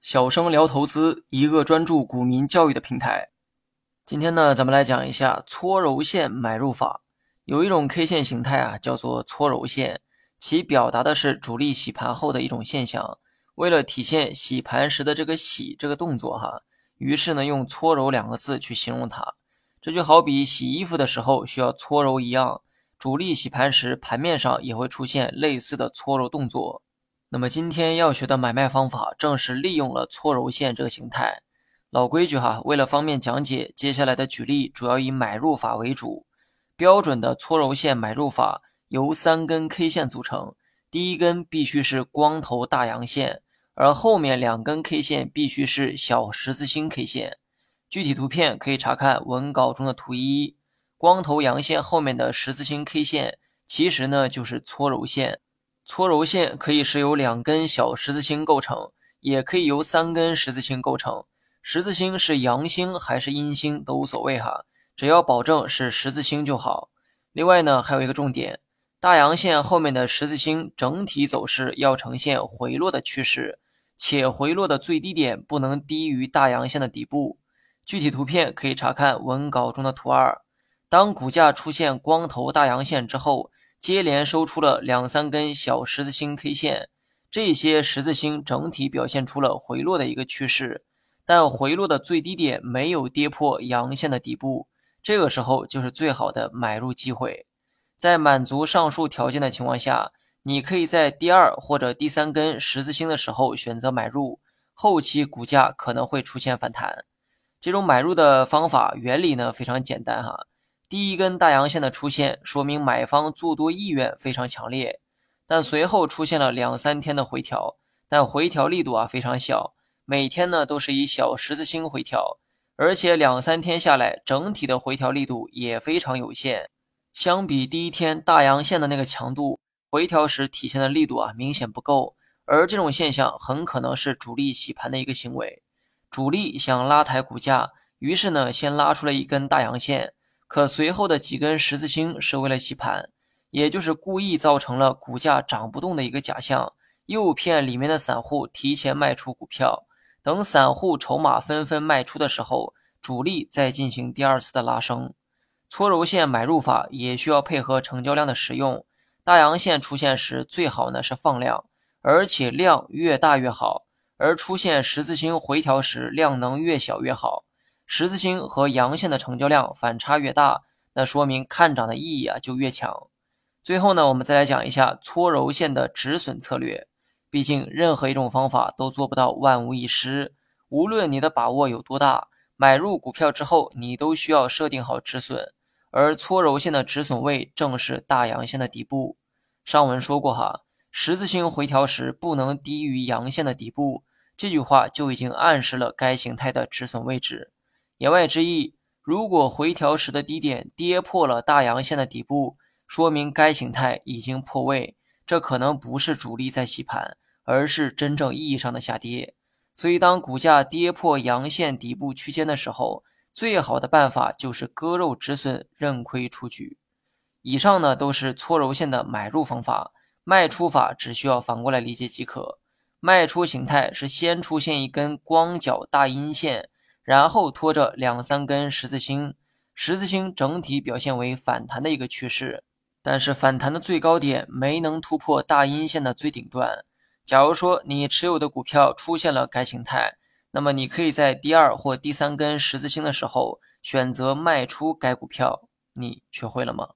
小生聊投资，一个专注股民教育的平台。今天呢，咱们来讲一下搓揉线买入法。有一种 K 线形态啊，叫做搓揉线，其表达的是主力洗盘后的一种现象。为了体现洗盘时的这个洗这个动作哈，于是呢，用搓揉两个字去形容它。这就好比洗衣服的时候需要搓揉一样，主力洗盘时盘面上也会出现类似的搓揉动作。那么今天要学的买卖方法，正是利用了搓揉线这个形态。老规矩哈，为了方便讲解，接下来的举例主要以买入法为主。标准的搓揉线买入法由三根 K 线组成，第一根必须是光头大阳线，而后面两根 K 线必须是小十字星 K 线。具体图片可以查看文稿中的图一。光头阳线后面的十字星 K 线，其实呢就是搓揉线。搓揉线可以是由两根小十字星构成，也可以由三根十字星构成。十字星是阳星还是阴星都无所谓哈。只要保证是十字星就好。另外呢，还有一个重点，大阳线后面的十字星整体走势要呈现回落的趋势，且回落的最低点不能低于大阳线的底部。具体图片可以查看文稿中的图二。当股价出现光头大阳线之后，接连收出了两三根小十字星 K 线，这些十字星整体表现出了回落的一个趋势，但回落的最低点没有跌破阳线的底部。这个时候就是最好的买入机会，在满足上述条件的情况下，你可以在第二或者第三根十字星的时候选择买入，后期股价可能会出现反弹。这种买入的方法原理呢非常简单哈，第一根大阳线的出现说明买方做多意愿非常强烈，但随后出现了两三天的回调，但回调力度啊非常小，每天呢都是以小十字星回调。而且两三天下来，整体的回调力度也非常有限，相比第一天大阳线的那个强度，回调时体现的力度啊明显不够。而这种现象很可能是主力洗盘的一个行为，主力想拉抬股价，于是呢先拉出了一根大阳线，可随后的几根十字星是为了洗盘，也就是故意造成了股价涨不动的一个假象，诱骗里面的散户提前卖出股票。等散户筹码纷纷卖出的时候，主力再进行第二次的拉升。搓揉线买入法也需要配合成交量的使用。大阳线出现时，最好呢是放量，而且量越大越好。而出现十字星回调时，量能越小越好。十字星和阳线的成交量反差越大，那说明看涨的意义啊就越强。最后呢，我们再来讲一下搓揉线的止损策略。毕竟，任何一种方法都做不到万无一失。无论你的把握有多大，买入股票之后，你都需要设定好止损。而搓揉线的止损位正是大阳线的底部。上文说过哈，十字星回调时不能低于阳线的底部，这句话就已经暗示了该形态的止损位置。言外之意，如果回调时的低点跌破了大阳线的底部，说明该形态已经破位，这可能不是主力在洗盘。而是真正意义上的下跌，所以当股价跌破阳线底部区间的时候，最好的办法就是割肉止损，认亏出局。以上呢都是搓揉线的买入方法，卖出法只需要反过来理解即可。卖出形态是先出现一根光脚大阴线，然后拖着两三根十字星，十字星整体表现为反弹的一个趋势，但是反弹的最高点没能突破大阴线的最顶端。假如说你持有的股票出现了该形态，那么你可以在第二或第三根十字星的时候选择卖出该股票。你学会了吗？